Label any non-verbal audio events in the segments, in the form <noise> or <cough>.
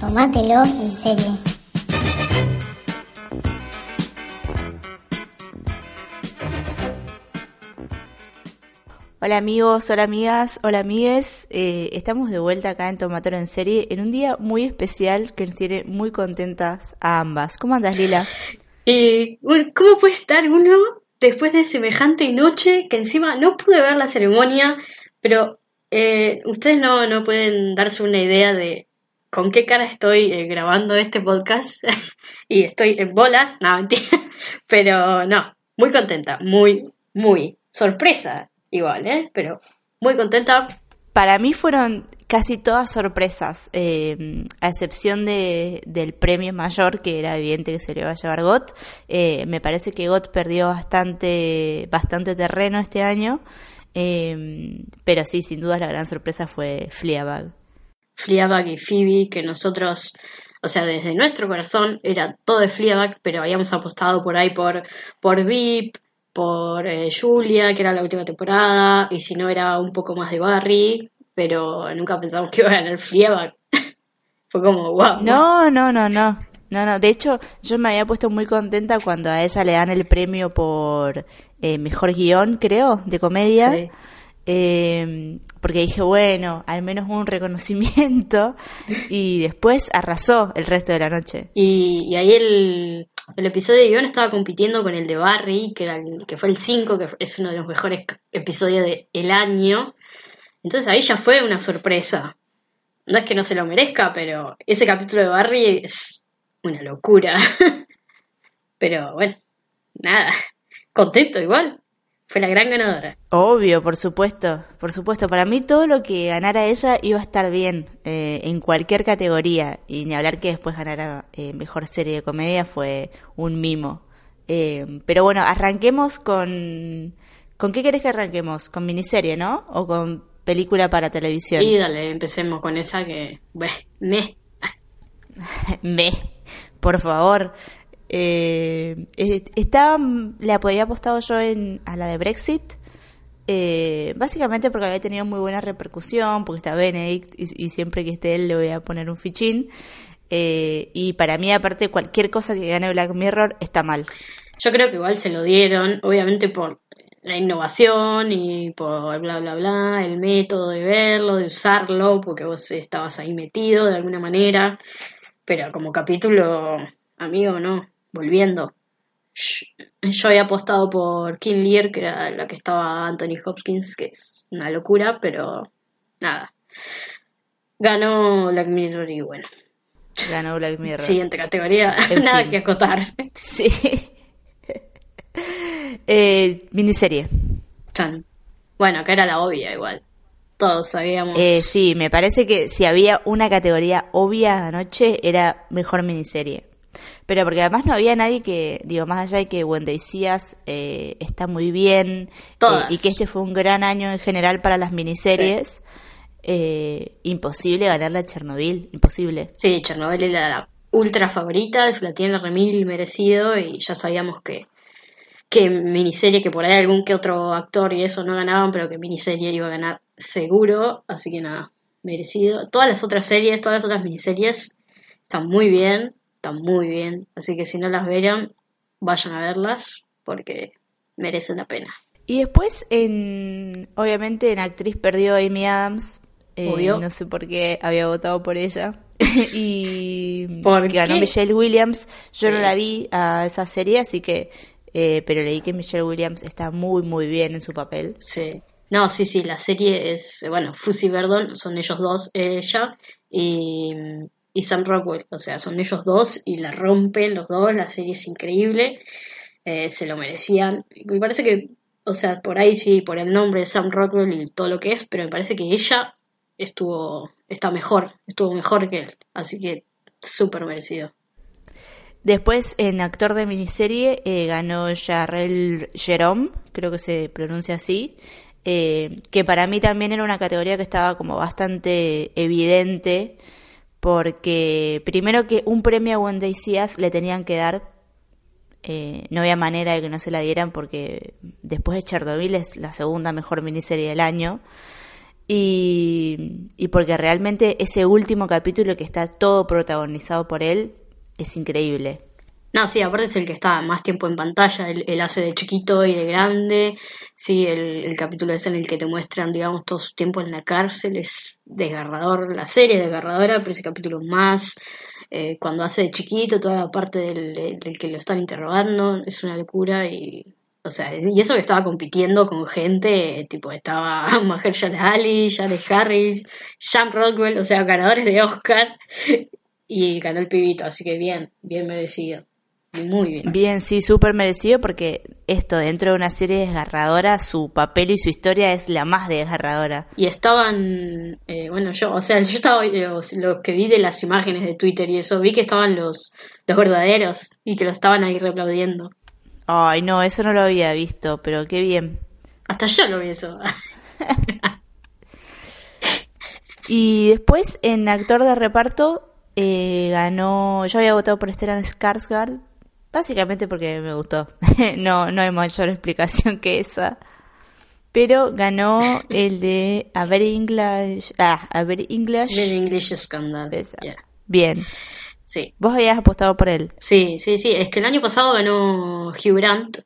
Tómatelo en serie. Hola amigos, hola amigas, hola amigues. Eh, estamos de vuelta acá en Tomatoro en serie en un día muy especial que nos tiene muy contentas a ambas. ¿Cómo andas, Lila? <laughs> Eh, ¿Cómo puede estar uno después de semejante noche que encima no pude ver la ceremonia, pero eh, ustedes no, no pueden darse una idea de con qué cara estoy eh, grabando este podcast <laughs> y estoy en bolas, no, mentira, <laughs> pero no, muy contenta, muy, muy sorpresa igual, ¿eh? Pero muy contenta. Para mí fueron casi todas sorpresas, eh, a excepción de, del premio mayor, que era evidente que se le iba a llevar GOT. Eh, me parece que GOT perdió bastante, bastante terreno este año, pero sí, sin duda la gran sorpresa fue Fleabag. Fleabag y Phoebe, que nosotros, o sea, desde nuestro corazón era todo de Fleabag, pero habíamos apostado por ahí por, por VIP, por eh, Julia, que era la última temporada, y si no era un poco más de Barry, pero nunca pensamos que iba a ganar Fleabag. <laughs> Fue como, wow. No, no, no, no. No, no, de hecho yo me había puesto muy contenta cuando a ella le dan el premio por eh, mejor guion, creo, de comedia. Sí. Eh, porque dije, bueno, al menos un reconocimiento <laughs> y después arrasó el resto de la noche. Y, y ahí el, el episodio de guion estaba compitiendo con el de Barry, que, era el- que fue el 5, que es uno de los mejores episodios del año. Entonces ahí ya fue una sorpresa. No es que no se lo merezca, pero ese capítulo de Barry es una locura. <laughs> pero bueno, nada, contento igual. Fue la gran ganadora. Obvio, por supuesto, por supuesto. Para mí todo lo que ganara ella iba a estar bien eh, en cualquier categoría. Y ni hablar que después ganara eh, mejor serie de comedia fue un mimo. Eh, pero bueno, arranquemos con... ¿Con qué querés que arranquemos? ¿Con miniserie, no? ¿O con película para televisión? Y dale, empecemos con esa que, <laughs> me. <laughs> Me, por favor. Eh, estaba, le había apostado yo en, a la de Brexit, eh, básicamente porque había tenido muy buena repercusión, porque está Benedict y, y siempre que esté él le voy a poner un fichín. Eh, y para mí, aparte, cualquier cosa que gane Black Mirror está mal. Yo creo que igual se lo dieron, obviamente por la innovación y por bla bla bla, el método de verlo, de usarlo, porque vos estabas ahí metido de alguna manera, pero como capítulo, amigo, no, volviendo. Yo había apostado por King Lear, que era la que estaba Anthony Hopkins, que es una locura, pero nada. Ganó Black Mirror y bueno. Ganó Black Mirror. Siguiente categoría, En <laughs> nada fin. que acotar. Sí. <laughs> Eh, miniserie. Chan. Bueno, acá era la obvia igual. Todos sabíamos. Eh, sí, me parece que si había una categoría obvia anoche era mejor miniserie. Pero porque además no había nadie que, digo, más allá de que Wendy Díaz eh, está muy bien eh, y que este fue un gran año en general para las miniseries, eh, imposible ganarle a Chernobyl, imposible. Sí, Chernobyl era la ultra favorita, se la tiene remil merecido y ya sabíamos que, que miniserie, que por ahí algún que otro actor y eso no ganaban, pero que miniserie iba a ganar seguro, así que nada, merecido. Todas las otras series, todas las otras miniseries están muy bien, están muy bien, así que si no las vieron, vayan a verlas porque merecen la pena. Y después, en, obviamente, en actriz perdió Amy Adams. Eh, Obvio. no sé por qué había votado por ella. <laughs> y ¿Por que ganó qué? Michelle Williams. Yo no la vi a esa serie, así que. eh, pero leí que Michelle Williams está muy, muy bien en su papel. Sí. No, sí, sí, la serie es, bueno, Fussy Verdon, son ellos dos, ella y, y Sam Rockwell, o sea, son ellos dos y la rompen los dos, la serie es increíble, eh, se lo merecían. Me parece que, o sea, por ahí sí, por el nombre de Sam Rockwell y todo lo que es, pero me parece que ella estuvo, está mejor, estuvo mejor que él, así que súper merecido. Después, en actor de miniserie, eh, ganó Jarrell Jerome, creo que se pronuncia así, eh, que para mí también era una categoría que estaba como bastante evidente, porque primero que un premio a Wendy Díaz le tenían que dar, eh, no había manera de que no se la dieran, porque después de Chernobyl es la segunda mejor miniserie del año. Y, y porque realmente ese último capítulo que está todo protagonizado por él es increíble. No, sí, aparte es el que está más tiempo en pantalla, él, hace de chiquito y de grande, sí, el, el, capítulo es en el que te muestran, digamos, todo su tiempo en la cárcel, es desgarrador, la serie es desgarradora, pero ese capítulo más, eh, cuando hace de chiquito, toda la parte del, del, que lo están interrogando, es una locura y, o sea, y eso que estaba compitiendo con gente, tipo, estaba <laughs> Mahershala Ali, Jared Harris, Sam Rockwell, o sea, ganadores de Oscar, <laughs> y ganó el pibito, así que bien, bien merecido. Muy bien. Bien, sí, súper merecido porque esto dentro de una serie desgarradora, su papel y su historia es la más desgarradora. Y estaban, eh, bueno, yo, o sea, yo estaba, los, que vi de las imágenes de Twitter y eso, vi que estaban los, los verdaderos y que lo estaban ahí replaudiendo. Ay, no, eso no lo había visto, pero qué bien. Hasta yo lo vi eso. <laughs> y después en actor de reparto eh, ganó, yo había votado por Stellan Skarsgård, Básicamente porque me gustó. <laughs> no, no hay mayor explicación que esa. Pero ganó el de A Very English. Ah, A Very English. Very English Scandal. Bien. Sí. ¿Vos habías apostado por él? Sí, sí, sí. Es que el año pasado ganó Hugh Grant.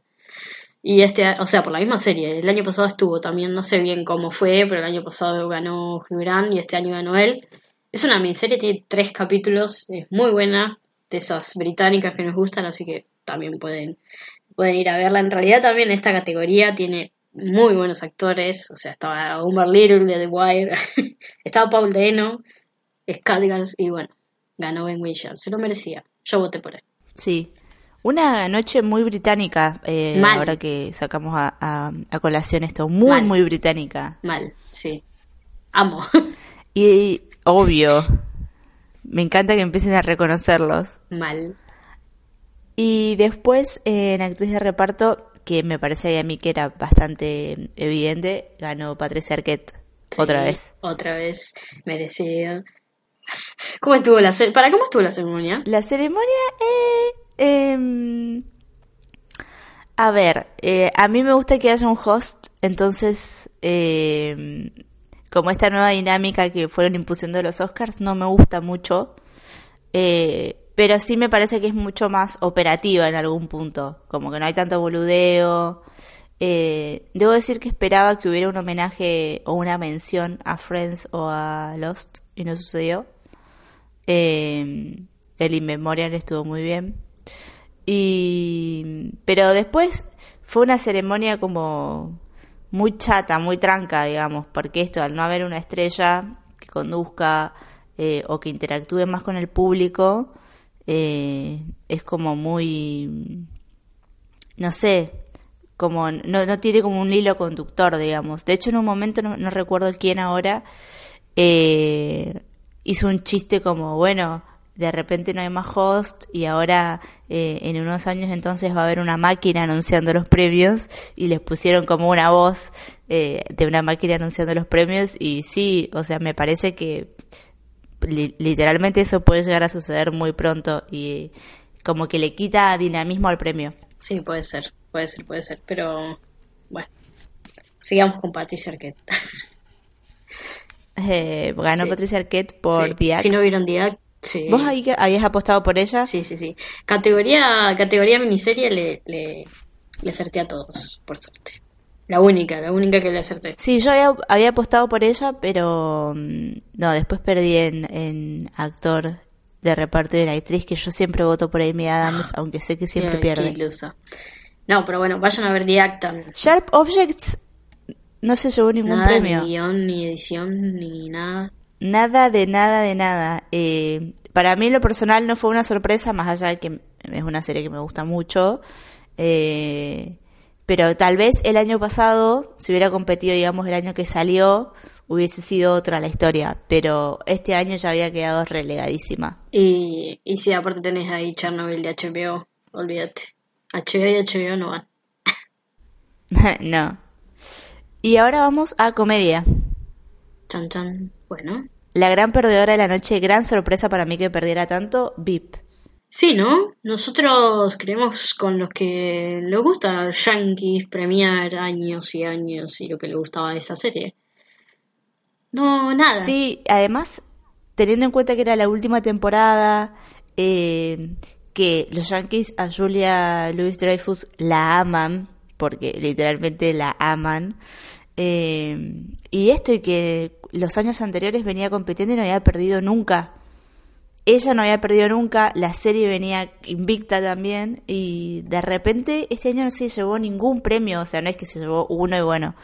Y este, o sea, por la misma serie. El año pasado estuvo también, no sé bien cómo fue, pero el año pasado ganó Hugh Grant y este año ganó él. Es una miniserie, tiene tres capítulos, es muy buena de esas británicas que nos gustan, así que también pueden, pueden ir a verla. En realidad también esta categoría tiene muy buenos actores, o sea, estaba Umar Little de The Wire, <laughs> estaba Paul Deno, Scatgars y bueno, ganó Ben Whishaw, se lo merecía, yo voté por él. Sí, una noche muy británica, eh, ahora que sacamos a, a, colación esto, muy, muy británica. Mal, sí, amo. <laughs> y obvio, me encanta que empiecen a reconocerlos. Mal. Y después, en actriz de reparto, que me parece a mí que era bastante evidente, ganó Patricia Arquette. otra vez. Otra vez, merecido. ¿Cómo estuvo la ¿Para cómo estuvo la ceremonia? La ceremonia, eh, em, a ver, eh, a mí me gusta que haya un host, entonces eh, como esta nueva dinámica que fueron impulsando los Oscars no me gusta mucho, eh, pero sí me parece que es mucho más operativa en algún punto, como que no hay tanto boludeo. Eh, debo decir que esperaba que hubiera un homenaje o una mención a Friends o a Lost y no sucedió. Eh, el Inmemorial estuvo muy bien. Y, pero después fue una ceremonia como muy chata, muy tranca, digamos, porque esto, al no haber una estrella que conduzca eh, o que interactúe más con el público, eh, es como muy, no sé, como no, no tiene como un hilo conductor, digamos. De hecho, en un momento, no, no recuerdo quién ahora, eh, hizo un chiste como, bueno, de repente no hay más host y ahora eh, en unos años entonces va a haber una máquina anunciando los premios y les pusieron como una voz eh, de una máquina anunciando los premios y sí, o sea, me parece que literalmente eso puede llegar a suceder muy pronto y como que le quita dinamismo al premio. Sí, puede ser, puede ser, puede ser, pero bueno, sigamos con Patricia Arquette. <laughs> Eh, ganó Patricia Arquette por sí. Si no vieron ¿Vos ahí habías apostado por ella? Sí, sí, sí. Categoría, categoría miniserie le, le, le acerté a todos, por suerte. La única, la única que le acerté. Sí, yo había, apostado por ella, pero mm, no, después perdí en, en actor de reparto y en actriz, que yo siempre voto por Amy Adams, aunque sé que siempre pierde. No, pero bueno, vayan a ver The Sharp Objects no se llevó ningún premio. Ni guion, ni edición, ni nada. Nada de nada de nada. Eh, para mí lo personal no fue una sorpresa, más allá de que es una serie que me gusta mucho. Eh, pero tal vez el año pasado, si hubiera competido, digamos, el año que salió, hubiese sido otra la historia. Pero este año ya había quedado relegadísima. Y, y si aparte tenés ahí Chernobyl de HBO, olvídate. HBO y HBO no van. <laughs> no. Y ahora vamos a comedia. Chan, chan. Bueno. La gran perdedora de la noche, gran sorpresa para mí que perdiera tanto, VIP. Sí, ¿no? Nosotros creemos con los que le gustan a los yankees premiar años y años y lo que le gustaba de esa serie. No, nada. Sí, además, teniendo en cuenta que era la última temporada, eh, que los Yankees a Julia Louis Dreyfus la aman, porque literalmente la aman. Eh, y esto y que los años anteriores venía compitiendo y no había perdido nunca. Ella no había perdido nunca, la serie venía invicta también y de repente este año no se llevó ningún premio, o sea, no es que se llevó uno y bueno,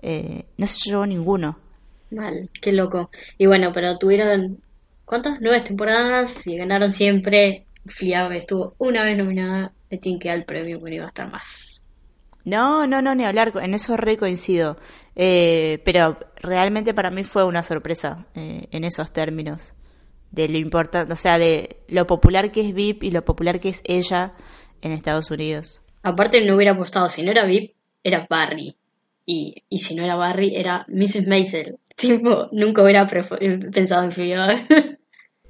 eh, no se llevó ninguno. Mal, qué loco. Y bueno, pero tuvieron, ¿cuántas? Nueve temporadas y ganaron siempre. Fliab estuvo una vez nominada, le que dar premio porque iba a estar más. No, no, no, ni hablar, en eso re coincido. Eh, pero realmente para mí fue una sorpresa eh, en esos términos. De lo importante, o sea, de lo popular que es VIP y lo popular que es ella en Estados Unidos. Aparte no hubiera apostado, si no era VIP, era Barry. Y, y si no era Barry, era Mrs. Maisel. <laughs> Tipo, nunca hubiera pensado en Fleabag. <laughs>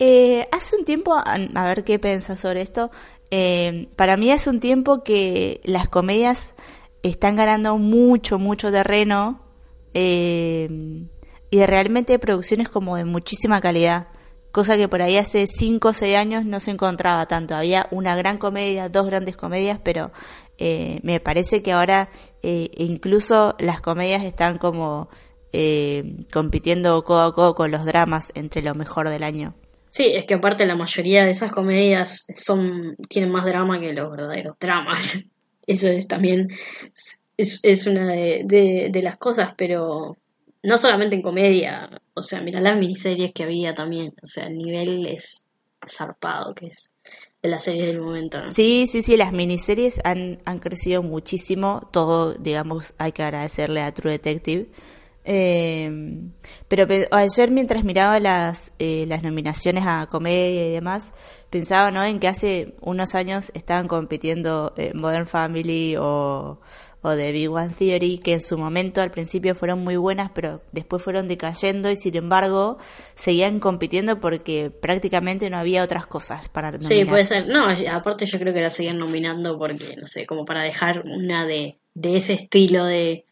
Eh, hace un tiempo, a, ver qué piensas sobre esto, eh, para mí hace un tiempo que las comedias están ganando mucho, mucho terreno eh, y realmente producciones como de muchísima calidad, cosa que por ahí hace 5 o 6 años no se encontraba tanto. Había una gran comedia, dos grandes comedias, pero eh, me parece que ahora eh, incluso las comedias están como eh, compitiendo codo a codo con los dramas entre lo mejor del año. Sí, es que aparte la mayoría de esas comedias son tienen más drama que los verdaderos dramas. Eso es también es, es una de, de, las cosas, pero no solamente en comedia, o sea, mira las miniseries que había también, o sea, el nivel es zarpado que es de las series del momento. Sí, sí, sí, las miniseries han, han crecido muchísimo, todo, digamos, hay que agradecerle a True Detective eh, pero ayer mientras miraba las, eh, las nominaciones a comedia y demás, pensaba ¿no? en que hace unos años estaban compitiendo eh, Modern Family o, o The Big One Theory, que en su momento al principio fueron muy buenas, pero después fueron decayendo y sin embargo seguían compitiendo porque prácticamente no había otras cosas para nominar. Sí, puede ser. No, aparte yo creo que la seguían nominando porque, no sé, como para dejar una de, de ese estilo de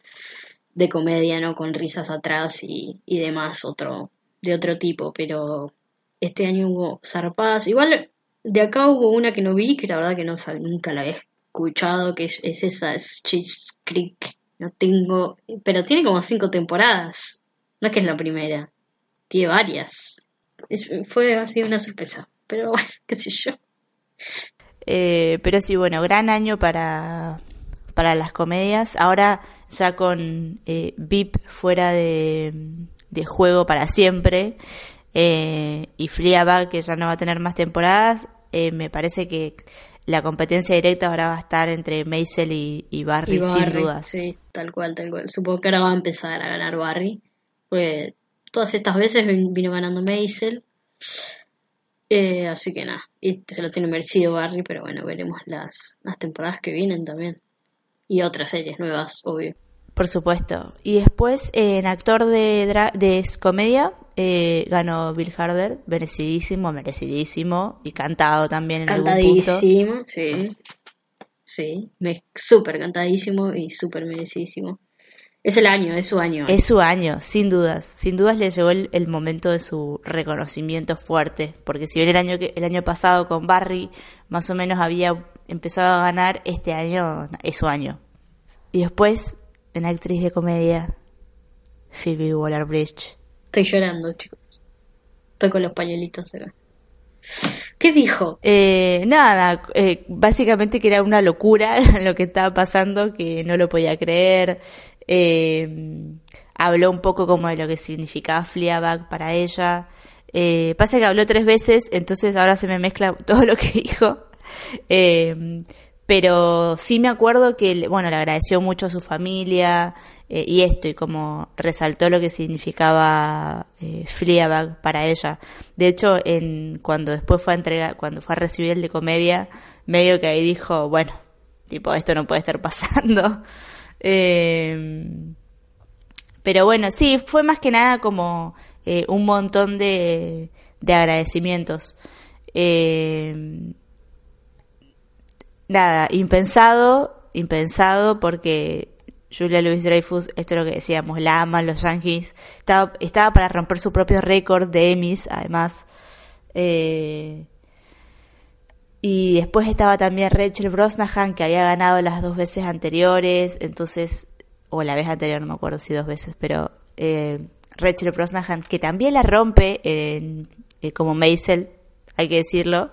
de comedia, ¿no? Con risas atrás y, y demás, otro, de otro tipo, pero este año hubo zarpadas. Igual de acá hubo una que no vi, que la verdad que no nunca la he escuchado, que es, esa, es Cheese Creek. No tengo, pero tiene como cinco temporadas. No es que es la primera, tiene varias. fue así una sorpresa, pero <laughs> bueno, qué sé yo. Eh, pero sí, bueno, gran año para, para las comedias. Ahora ya con eh, VIP fuera de, juego para siempre eh, y Fleabag que ya no va a tener más temporadas, eh, me parece que la competencia directa ahora va a estar entre Maisel y, Barry, sin dudas. Sí, tal cual, tal cual. Supongo que ahora va a empezar a ganar Barry. Pues todas estas veces vino ganando Maisel. así que nada, y se lo tiene merecido Barry, pero bueno, veremos las, las temporadas que vienen también y otras series nuevas, obvio. Por supuesto. Y después, en actor de, de comedia, eh, ganó Bill Harder, merecidísimo, merecidísimo, y cantado también en Cantadísimo, algún punto. sí. Sí, súper cantadísimo y súper merecidísimo. Es el año, es su año. Es su año, sin dudas. Sin dudas le llegó el, momento de su reconocimiento fuerte. Porque si bien el año, que, el año pasado con Barry más o menos había empezado a ganar, este año es su año. Y después, en actriz de comedia, Phoebe Waller-Bridge. Estoy llorando, chicos. Estoy con los pañuelitos acá. ¿Qué dijo? Eh, nada, eh, básicamente que era una locura <laughs> lo que estaba pasando, que no lo podía creer. Eh, habló un poco como de lo que significaba Fleabag para ella. Eh, pasa que habló tres veces, entonces ahora se me mezcla <laughs> todo lo que dijo. Eh, pero sí me acuerdo que, bueno, le agradeció mucho a su familia eh, y esto, y como resaltó lo que significaba eh, para ella. De hecho, en, cuando después fue a entregar, cuando fue a recibir el de comedia, medio que ahí dijo, bueno, tipo, esto no puede estar <laughs> pasando. Eh, pero bueno, sí, fue más que nada como eh, un montón de, de agradecimientos. Eh, nada, impensado, impensado porque Julia Louis Dreyfus, esto es lo que decíamos, la aman los Yankees. Estaba, estaba para romper su propio récord de Emmys, además. Eh, y después estaba también Rachel Brosnahan, que había ganado las dos veces anteriores, entonces, o la vez anterior, no me acuerdo si dos veces, pero eh, Rachel Brosnahan, que también la rompe en, eh, como Maisel, hay que decirlo.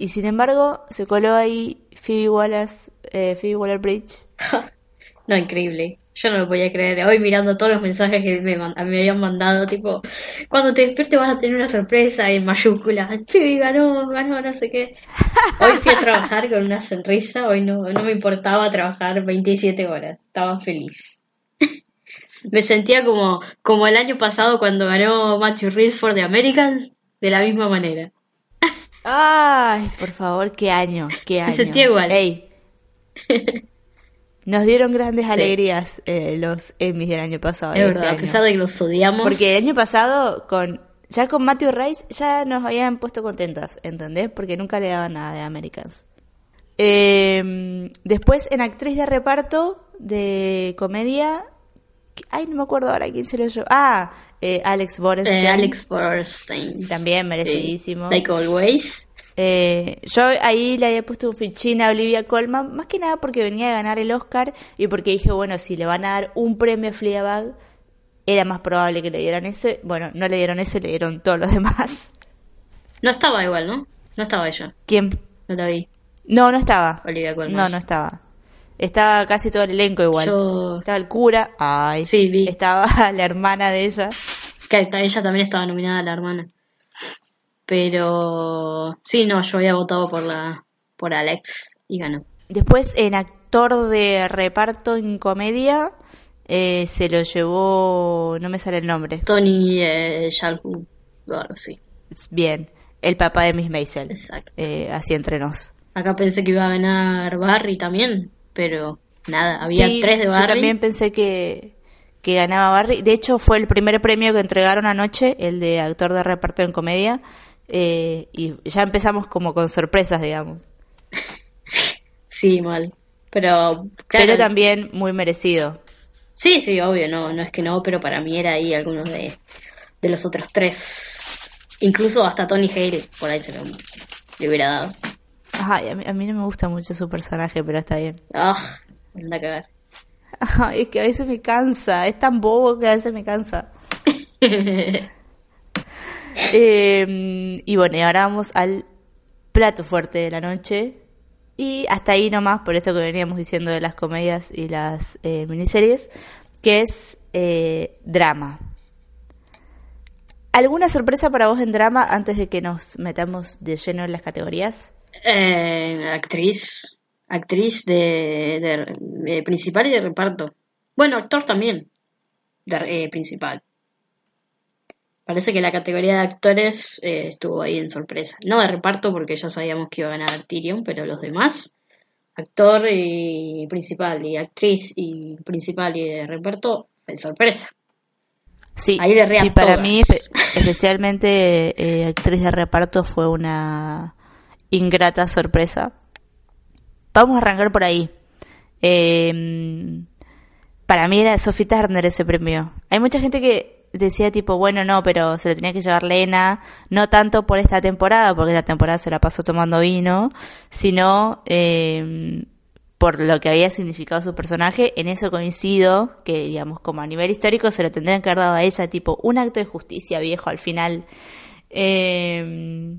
Y sin embargo, se coló ahí Phoebe Wallace, eh, Phoebe Waller-Bridge. <laughs> no, increíble. Yo no lo podía creer. Hoy mirando todos los mensajes que me, me habían mandado, tipo, cuando te despiertes vas a tener una sorpresa en mayúscula. Phoebe ganó, ganó, no sé qué. Hoy fui a <laughs> trabajar con una sonrisa. Hoy no, no me importaba trabajar 27 horas. Estaba feliz. <laughs> me sentía como, como el año pasado cuando ganó Matthew Rhys for The Americans, de la misma manera. Ay, por favor, qué año, qué año. Igual. <laughs> Nos dieron grandes alegrías eh, los Emmys del año pasado. Es verdad, a pesar de que los odiamos. Porque el año pasado, con ya con Matthew Rice, ya nos habían puesto contentas, ¿entendés? Porque nunca le daban nada de Americans. Em, después, en actriz de reparto de comedia, ay, no me acuerdo ahora quién se lo llevó. Ah, eh, Alex Borstein. Eh, Alex Borstein. También merecidísimo. Like always. Eh, yo ahí le había puesto un fichín a Olivia Colman, más que nada porque venía a ganar el Oscar y porque dije, bueno, si le van a dar un premio a Fleabag, era más probable que le dieran ese. Bueno, no le dieron ese, le dieron todos los demás. No estaba igual, ¿no? No estaba ella. ¿Quién? No la vi. No, no estaba. Olivia Colman. No, no estaba. Estaba casi todo el elenco igual. Estaba el cura. Ay. Sí, vi. Estaba <laughs> la hermana de ella. Que ella también estaba nominada, la hermana. Pero sí, no, yo había votado por la por Alex y ganó. Después en actor de reparto en comedia eh, se lo llevó, no me sale el nombre. Tony eh, Shalhoub, sí. Bien, el papá de Miss Maisel. Exacto. Eh, así entre nos. Acá pensé que iba a ganar Barry también, pero nada, había tres de Barry. Yo también pensé que, que ganaba Barry. De hecho, fue el primer premio que entregaron anoche, el de actor de reparto en comedia. Eh, y ya empezamos como con sorpresas, digamos. <laughs> Sí, mal. Pero, pero también muy merecido. Sí, sí, obvio, no, no es que no, pero para mí era ahí algunos de, de los otros tres. Incluso hasta Tony Hale, por ahí se lo, le hubiera dado. Ajá, a mí, no me gusta mucho su personaje, pero está bien. Ah, anda a cagar. <laughs> es que a veces me cansa, es tan bobo que a veces me cansa. <laughs> Em, y bueno, y ahora vamos al plato fuerte de la noche. Y hasta ahí nomás, por esto que veníamos diciendo de las comedias y las eh, miniseries, que es eh, drama. ¿Alguna sorpresa para vos en drama antes de que nos metamos de lleno en las categorías? Eh, actriz. Actriz de, de, principal y de reparto. Bueno, actor también. De, principal. Parece que la categoría de actores eh, estuvo ahí en sorpresa. No de reparto porque ya sabíamos que iba a ganar Tyrion, pero los demás, actor y principal y actriz y principal y de reparto, de sorpresa. Sí, ahí sí para mí especialmente eh, actriz de reparto fue una ingrata sorpresa. Vamos a arrancar por ahí. Em, para mí era Sophie Turner ese premio. Hay mucha gente que decía tipo, bueno, no, pero se lo tenía que llevar Lena, no tanto por esta temporada, porque esta temporada se la pasó tomando vino, sino eh, por lo que había significado su personaje. En eso coincido, que digamos, como a nivel histórico se lo tendrían que haber dado a ella, tipo, un acto de justicia viejo al final. Eh,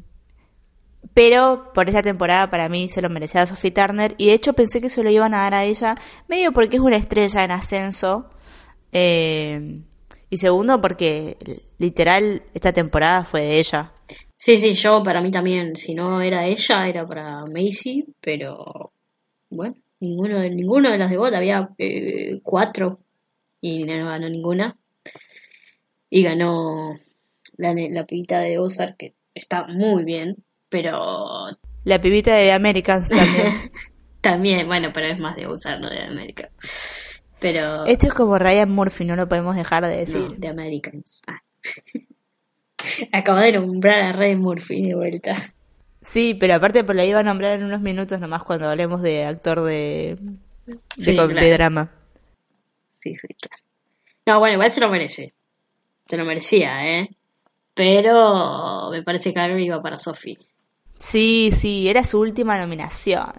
pero por esta temporada para mí se lo merecía a Sophie Turner y de hecho pensé que se lo iban a dar a ella, medio porque es una estrella en ascenso. Eh, y segundo, porque literal esta temporada fue de ella. Sí, sí, yo para mí también, si no era ella, era para Macy, pero bueno, ninguno de, ninguno de las de bot, había eh, cuatro y no ganó ninguna. Y ganó la, la pibita de Ozark, que está muy bien, pero... La pibita de Americans también. <laughs> también, bueno, pero es más de no de Americans. Pero... Esto es como Ryan Murphy, no lo podemos dejar de decir. de Americans. Ah. <laughs> Acabo de nombrar a Ryan Murphy de vuelta. Sí, pero aparte por la iba a nombrar en unos minutos nomás cuando hablemos de actor de, de, de drama. Sí, sí, claro. No, bueno, igual se lo merece. Se lo merecía, ¿eh? Pero me parece que algo iba para Sophie. Sí, sí, era su última nominación.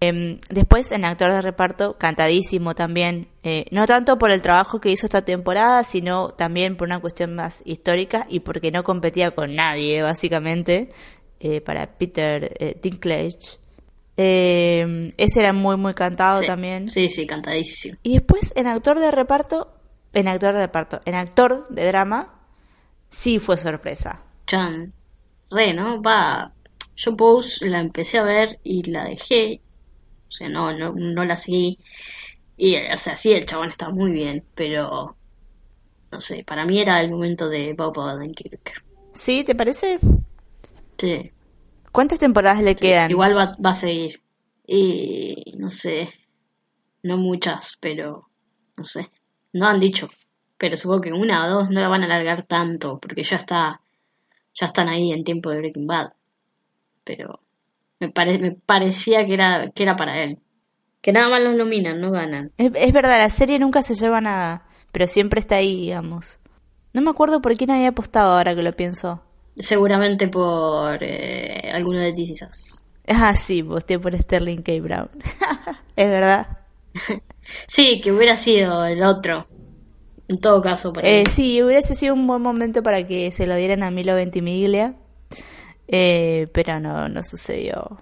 Em, después, en actor de reparto, cantadísimo también. Eh, no tanto por el trabajo que hizo esta temporada, sino también por una cuestión más histórica y porque no competía con nadie, básicamente, eh, para Peter eh, Dinklage. Em, ese era muy, muy cantado también. Sí, sí, cantadísimo. Y después, en actor de reparto, en actor de reparto, en actor de drama, sí fue sorpresa. Chan. Re, ¿no? Va. Yo Pose la empecé a ver y la dejé. O sea, no, no, no la seguí. Y, o sea, sí, el chabón está muy bien, pero. No sé, para mí era el momento de Bob Odenkirk. ¿Sí? ¿Te parece? Sí. ¿Cuántas temporadas le quedan? Igual va, va a seguir. Y. No sé. No muchas, pero. No sé. No han dicho, pero supongo que una o dos no la van a alargar tanto, porque ya está, ya están ahí en tiempo de Breaking Bad. Pero me, me parecía que era, que era para él. Que nada más los nominan, no ganan. Es, verdad, la serie nunca se lleva nada, pero siempre está ahí, digamos. No me acuerdo por quién había apostado ahora que lo pienso. Seguramente por eh, alguno de DC <laughs> Ah, sí, posté por Sterling K. Brown. <laughs> es verdad. <laughs> Sí, que hubiera sido el otro. En todo caso, para eh, Sí, hubiese sido un buen momento para que se lo dieran a Milo Ventimiglia. Eh, pero no, no sucedió.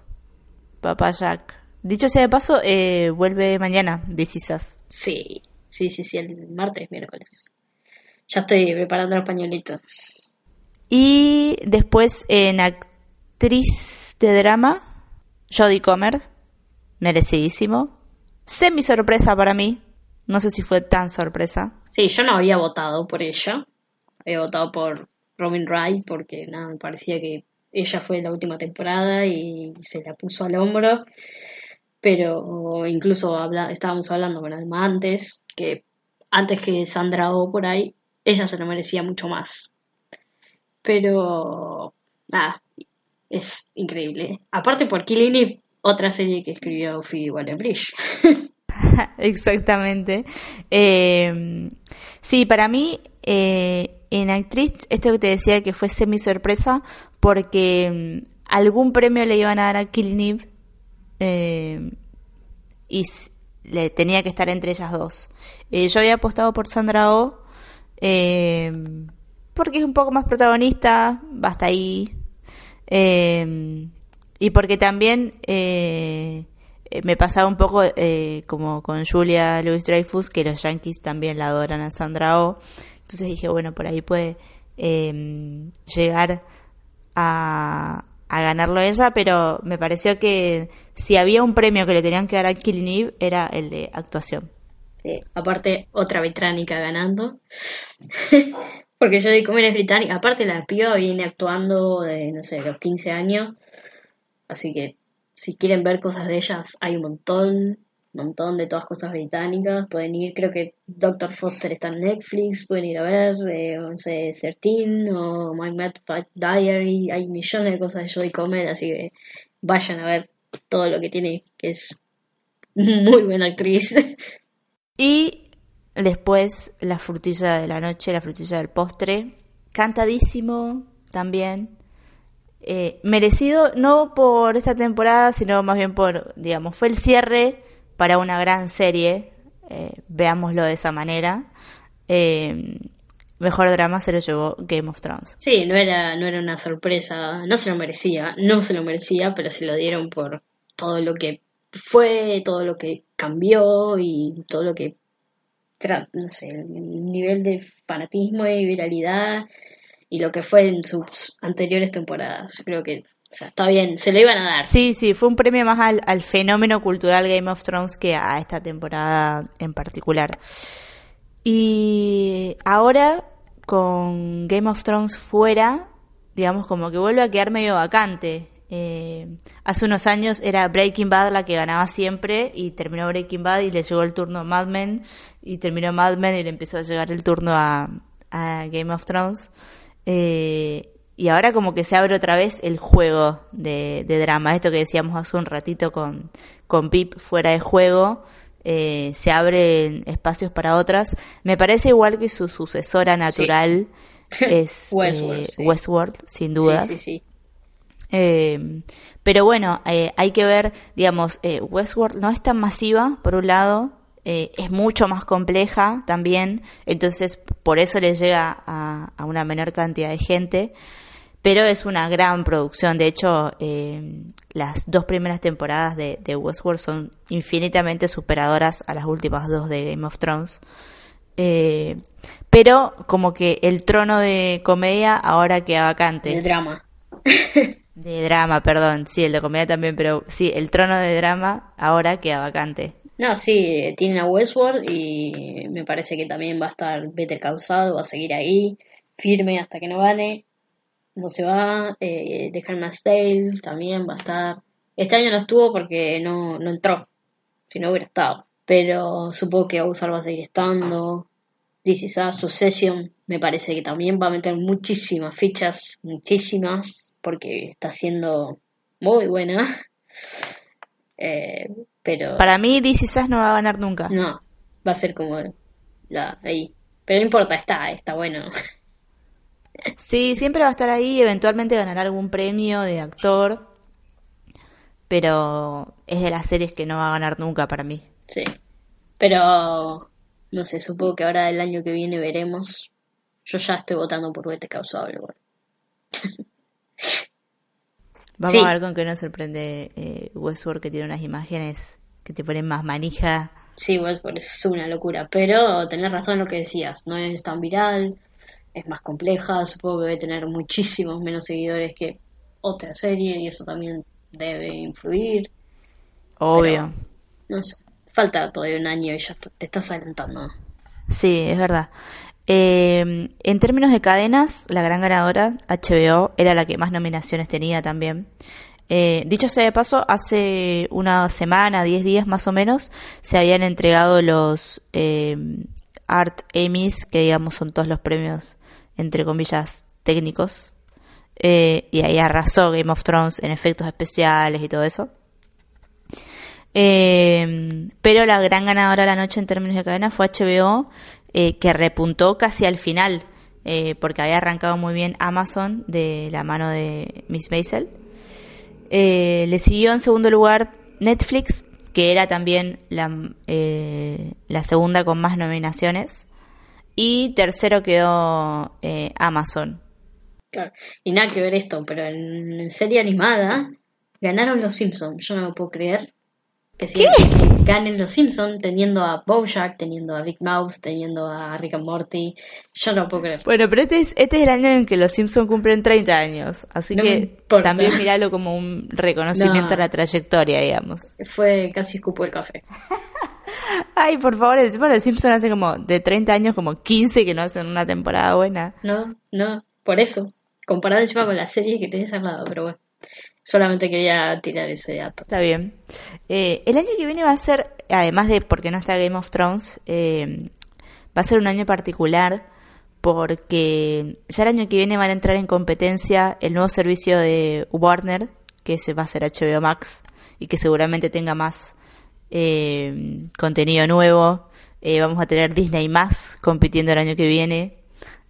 Papá Jack. Dicho sea de paso, eh, vuelve mañana, decisas. Sí, sí, sí, sí, el martes, miércoles. Ya estoy preparando los pañuelitos. Y después en actriz de drama, Jodie Comer, merecidísimo semi sorpresa para mí. No sé si fue tan sorpresa. Sí, yo no había votado por ella. Había votado por Robin Wright porque nada, me parecía que ella fue la última temporada y se la puso al hombro. Pero incluso habla, estábamos hablando con Alma antes, que antes que Sandra O por ahí, ella se lo merecía mucho más. Pero nada, es increíble. Aparte por Killing otra serie que escribió Phoebe Waller-Bridge. <laughs> Exactamente. Eh, sí, para mí, eh, en actriz, esto que te decía que fue semi sorpresa, porque mm, algún premio le iban a dar a Killing Eve eh, y le tenía que estar entre ellas dos. yo había apostado por Sandra Oh porque es un poco más protagonista, basta ahí. Y porque también eh, eh, me pasaba un poco eh, como con Julia Louis Dreyfus, que los Yankees también la adoran a Sandra Oh. Entonces dije, bueno, por ahí puede llegar a, a ganarlo ella, pero me pareció que si había un premio que le tenían que dar a Killing era el de actuación. Sí, aparte otra británica ganando. <laughs> Porque yo de comer es británica. Aparte la piba viene actuando de, no sé, los 15 años. Así que si quieren ver cosas de ellas, hay un montón, montón de todas cosas británicas. Pueden ir, creo que Doctor Foster está en Netflix, pueden ir a ver, eh, no sé, 13 o My Mad Diary. Hay millones de cosas de Jodie Comer, así que vayan a ver todo lo que tiene, que es muy buena actriz. <laughs> Y después la frutilla de la noche, la frutilla del postre, cantadísimo también. Eh, merecido no por esta temporada, sino más bien por, digamos, fue el cierre para una gran serie, eh, veámoslo de esa manera. Eh, mejor drama se lo llevó Game of Thrones. Sí, no era, no era una sorpresa, no se lo merecía, no se lo merecía, pero se lo dieron por todo lo que fue, todo lo que cambió y todo lo que, no sé, el nivel de fanatismo y viralidad y lo que fue en sus anteriores temporadas. Creo que, o sea, está bien, se lo iban a dar. Sí, sí, fue un premio más al, al fenómeno cultural Game of Thrones que a esta temporada en particular. Y ahora, con Game of Thrones fuera, digamos como que vuelve a quedar medio vacante. Eh, hace unos años era Breaking Bad la que ganaba siempre y terminó Breaking Bad y le llegó el turno a Mad Men y terminó Mad Men y le empezó a llegar el turno a, a Game of Thrones. Eh, y ahora como que se abre otra vez el juego de, drama. Esto que decíamos hace un ratito con, con Pip fuera de juego, eh, se abren espacios para otras. Me parece igual que su sucesora natural <laughs> es eh, Westworld, sin duda. Eh, pero bueno, hay que ver, digamos, Westworld no es tan masiva, por un lado, es mucho más compleja también, entonces por eso le llega a, a una menor cantidad de gente pero es una gran producción. De hecho, eh, las dos primeras temporadas de, Westworld son infinitamente superadoras a las últimas dos de Game of Thrones. Eh, pero como que el trono de comedia ahora queda vacante. De drama. <laughs> de drama, perdón. Sí, el de comedia también, pero sí, el trono de drama ahora queda vacante. No, sí, tienen a Westworld y me parece que también va a estar Better Causado, va a seguir ahí, firme hasta que no vale no se va. Eh, The Handmaid's Tale también va a estar. Este año no estuvo porque no, no entró, si no hubiera estado. Pero supongo que Ozark va a seguir estando. This is a Succession me parece que también va a meter muchísimas fichas, muchísimas, porque está siendo muy buena. <laughs> Eh, pero para mí This is no va a ganar nunca. No, va a ser como la ahí. Pero no importa, está, está bueno. <laughs> Sí, siempre va a estar ahí, eventualmente ganará algún premio de actor, pero es de las series que no va a ganar nunca para mí. Sí, pero no sé, supongo que ahora el año que viene veremos. Yo ya estoy votando por Vete Causable. igual. <laughs> Vamos a ver con qué nos sorprende eh, Westworld, que tiene unas imágenes que te ponen más manija. Sí, Westworld es una locura, pero tenés razón en lo que decías, no es tan viral, es más compleja, supongo que debe tener muchísimos menos seguidores que otra serie y eso también debe influir. Obvio. no sé, falta todavía un año y ya te estás adelantando. Sí, es verdad. Eh, en términos de cadenas, la gran ganadora, HBO, era la que más nominaciones tenía también. Eh, dicho sea de paso, hace una semana, diez días más o menos, se habían entregado los eh, Art Emmys, que digamos son todos los premios entre comillas, técnicos. Eh, y ahí arrasó Game of Thrones en efectos especiales y todo eso. Eh, pero la gran ganadora de la noche en términos de cadena fue HBO, eh, que repuntó casi al final, porque había arrancado muy bien Amazon de la mano de Miss Maisel. le siguió en segundo lugar Netflix, que era también la, la segunda con más nominaciones. Y tercero quedó eh, Amazon. Claro. Y nada que ver esto, pero en, serie animada ganaron los Simpsons. Yo no me puedo creer que, si, ganen los Simpsons teniendo a Bojack, teniendo a Big Mouth, teniendo a Rick and Morty. Yo no puedo creer. Bueno, pero este es, este es el año en que los Simpsons cumplen 30 años. Así que también miralo como un reconocimiento a la trayectoria, digamos. Fue casi escupo el café. <laughs> Ay, por favor, bueno, el Simpson hace como de 30 años, como 15 que no hacen una temporada buena. No, no, por eso. Comparado encima con la serie que tenés al lado, pero bueno. Solamente quería tirar ese dato. Está bien. Eh, el año que viene va a ser, además de porque no está Game of Thrones, eh, va a ser un año particular porque ya el año que viene van a entrar en competencia el nuevo servicio de Warner, que se va a ser HBO Max y que seguramente tenga más eh, contenido nuevo. Eh, vamos a tener Disney más compitiendo el año que viene.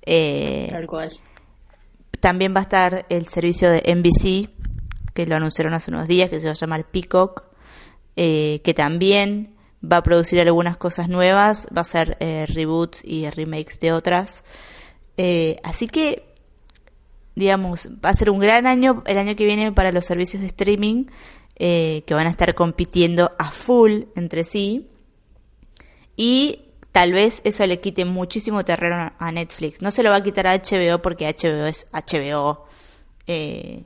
Eh, Tal cual. También va a estar el servicio de NBC, que lo anunciaron hace unos días, que se va a llamar Peacock, que también va a producir algunas cosas nuevas, va a ser reboots y remakes de otras. así que, digamos, va a ser un gran año el año que viene para los servicios de streaming eh, que van a estar compitiendo a full entre sí. Y tal vez eso le quite muchísimo terreno a Netflix. No se lo va a quitar a HBO porque HBO es HBO eh,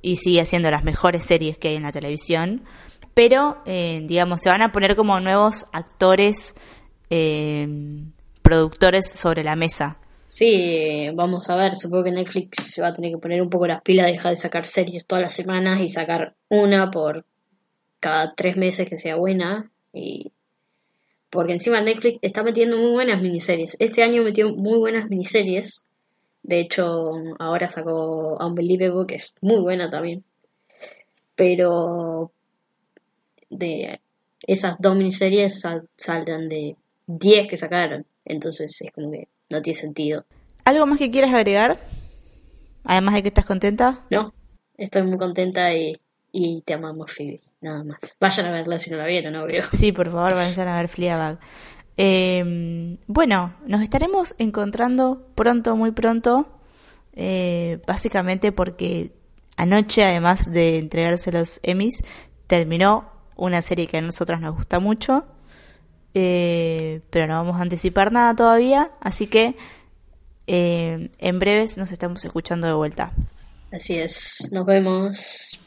y sigue haciendo las mejores series que hay en la televisión. Pero, eh, digamos, se van a poner como nuevos actores, productores sobre la mesa. Sí, vamos a ver, supongo que Netflix se va a tener que poner un poco las pilas, dejar de sacar series todas las semanas y sacar una por cada tres meses que sea buena. Y porque encima Netflix está metiendo muy buenas miniseries. Este año metió muy buenas miniseries. De hecho, ahora sacó Unbelievable, que es muy buena también. Pero de esas dos miniseries saltan de 10 que sacaron. Entonces es como que no tiene sentido. ¿Algo más que quieras agregar? Además de que estás contenta. No, estoy muy contenta y, y te amamos, Phoebe. Nada más. Vayan a verla si no la vieron, obvio. Sí, por favor, vayan a ver Fleabag. Eh, bueno, nos estaremos encontrando pronto, muy pronto. Eh, básicamente porque anoche, además de entregarse los Emmys, terminó una serie que a nosotras nos gusta mucho. Eh, pero no vamos a anticipar nada todavía. Así que eh, en breves nos estamos escuchando de vuelta. Así es. Nos vemos.